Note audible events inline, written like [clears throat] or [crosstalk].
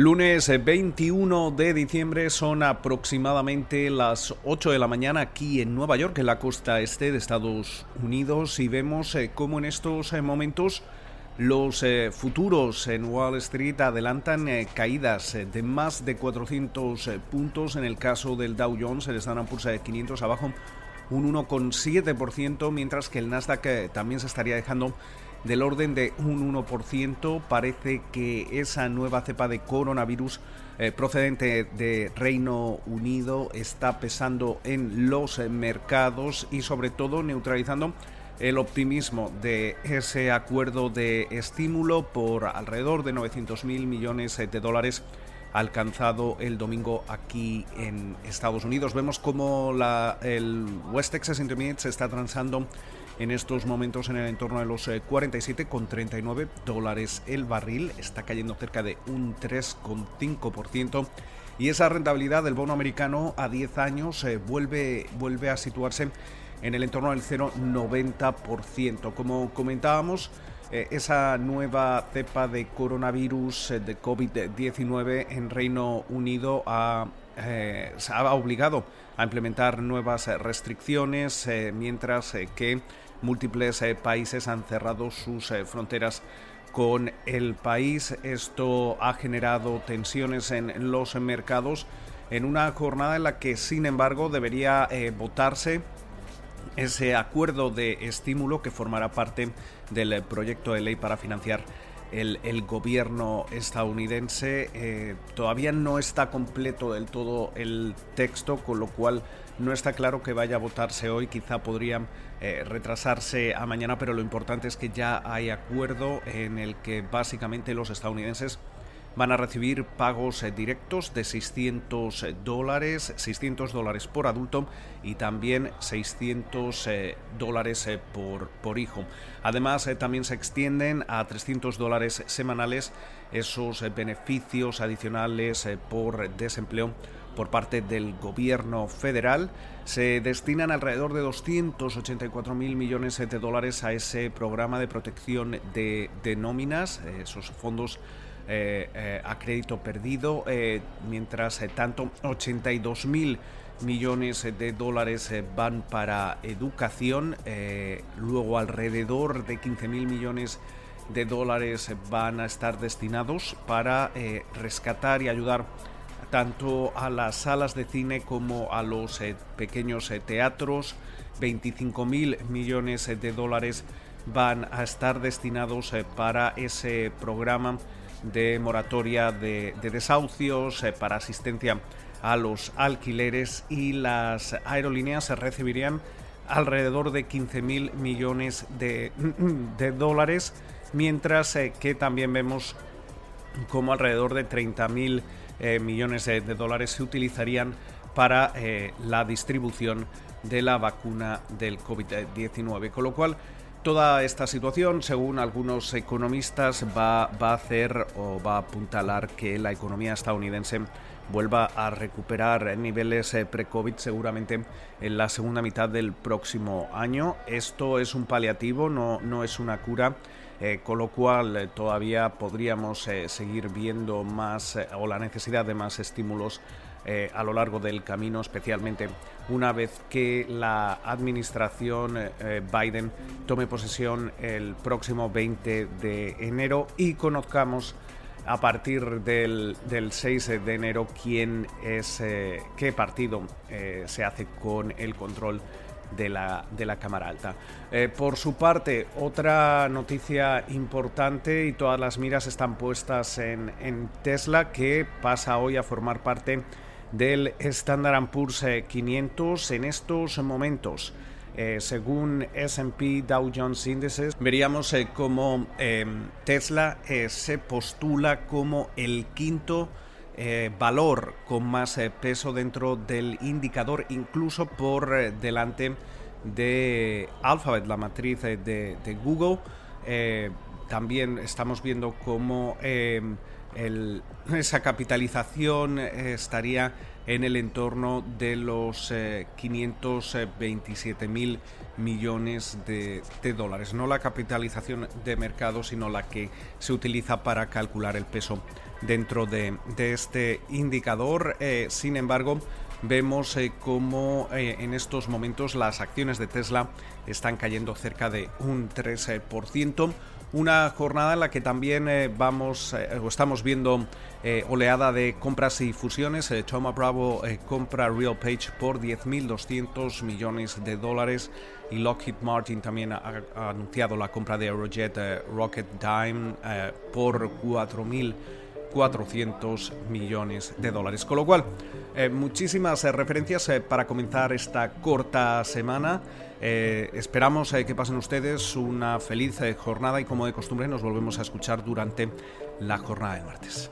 Lunes 21 eh, de diciembre son aproximadamente las 8 de la mañana aquí en Nueva York, en la costa este de Estados Unidos, y vemos eh, cómo en estos eh, momentos los futuros en Wall Street adelantan caídas de más de 400 puntos. En el caso del Dow Jones, el Standard Poor's de 500 abajo un 1,7%, mientras que el Nasdaq también se estaría dejando del orden de un 1%. Parece que esa nueva cepa de coronavirus eh, procedente de Reino Unido está pesando en los mercados y sobre todo neutralizando el optimismo de ese acuerdo de estímulo por alrededor de 900 mil millones de dólares alcanzado el domingo aquí en Estados Unidos. Vemos como la, el West Texas Intermediate se está transando en estos momentos en el entorno de los 47,39 eh, dólares el barril. Está cayendo cerca de un 3,5%. Y esa rentabilidad del bono americano a 10 años eh, vuelve, vuelve a situarse en el entorno del 0,90%. Como comentábamos, eh, esa nueva cepa de coronavirus de COVID-19 en Reino Unido ha, ha, obligado a implementar nuevas restricciones, mientras que múltiples eh, países han cerrado sus eh, fronteras con el país. Esto ha generado tensiones en los mercados en una jornada en la que, sin embargo, debería eh, votarse ese acuerdo de estímulo que formará parte del proyecto de ley para financiar el, gobierno estadounidense. Eh, todavía no está completo del todo el texto, con lo cual no está claro que vaya a votarse hoy. Quizá podría eh, retrasarse a mañana, pero lo importante es que ya hay acuerdo en el que básicamente los estadounidenses van a recibir pagos eh, directos de 600 eh, dólares, 600 dólares por adulto y también 600 eh, dólares por, por hijo. Además, también se extienden a 300 dólares semanales esos beneficios adicionales por desempleo por parte del gobierno federal. Se destinan alrededor de 284 mil millones de dólares a ese programa de protección de, de nóminas, esos fondos a crédito perdido, eh, mientras tanto 82 mil millones de dólares van para educación, luego alrededor de 15 mil millones de dólares van a estar destinados para rescatar y ayudar tanto a las salas de cine como a los pequeños teatros. 25 mil millones de dólares van a estar destinados para ese programa de moratoria de, desahucios, eh, para asistencia a los alquileres y las aerolíneas recibirían alrededor de 15 mil millones [clears throat] de, dólares, mientras eh, que también vemos como alrededor de 30 mil eh, millones de, dólares se utilizarían para la distribución de la vacuna del COVID-19, con lo cual Toda esta situación, según algunos economistas, va, a hacer o va a apuntalar que la economía estadounidense vuelva a recuperar niveles eh, pre-COVID seguramente en la segunda mitad del próximo año. Esto es un paliativo, no, no es una cura. Eh, con lo cual eh, todavía podríamos seguir viendo más o la necesidad de más estímulos eh, a lo largo del camino, especialmente una vez que la administración eh, Biden tome posesión el próximo 20 de enero y conozcamos a partir del, 6 de enero quién es, eh, qué partido se hace con el control de la, de la Cámara Alta. por su parte, otra noticia importante y todas las miras están puestas en, en Tesla que pasa hoy a formar parte del Standard Poor's 500 en estos momentos. Eh, según SP Dow Jones Indices, veríamos eh, cómo eh, Tesla se postula como el quinto valor con más peso dentro del indicador, incluso por delante de Alphabet, la matriz de, de Google. también estamos viendo cómo [laughs] esa capitalización estaría en el entorno de los 527 mil millones de, dólares. No la capitalización de mercado, sino la que se utiliza para calcular el peso dentro de, este indicador. Eh, sin embargo, vemos eh, cómo eh, en estos momentos las acciones de Tesla están cayendo cerca de un 3%. Una jornada en la que también vamos o estamos viendo oleada de compras y fusiones. Thoma Bravo compra Real Page por 10.200 millones de dólares y Lockheed Martin también ha, anunciado la compra de Aerojet Rocket Dime por 4.000 400 millones de dólares. Con lo cual, eh, muchísimas eh, referencias eh, para comenzar esta corta semana. esperamos que pasen ustedes una feliz jornada y como de costumbre nos volvemos a escuchar durante la jornada de martes.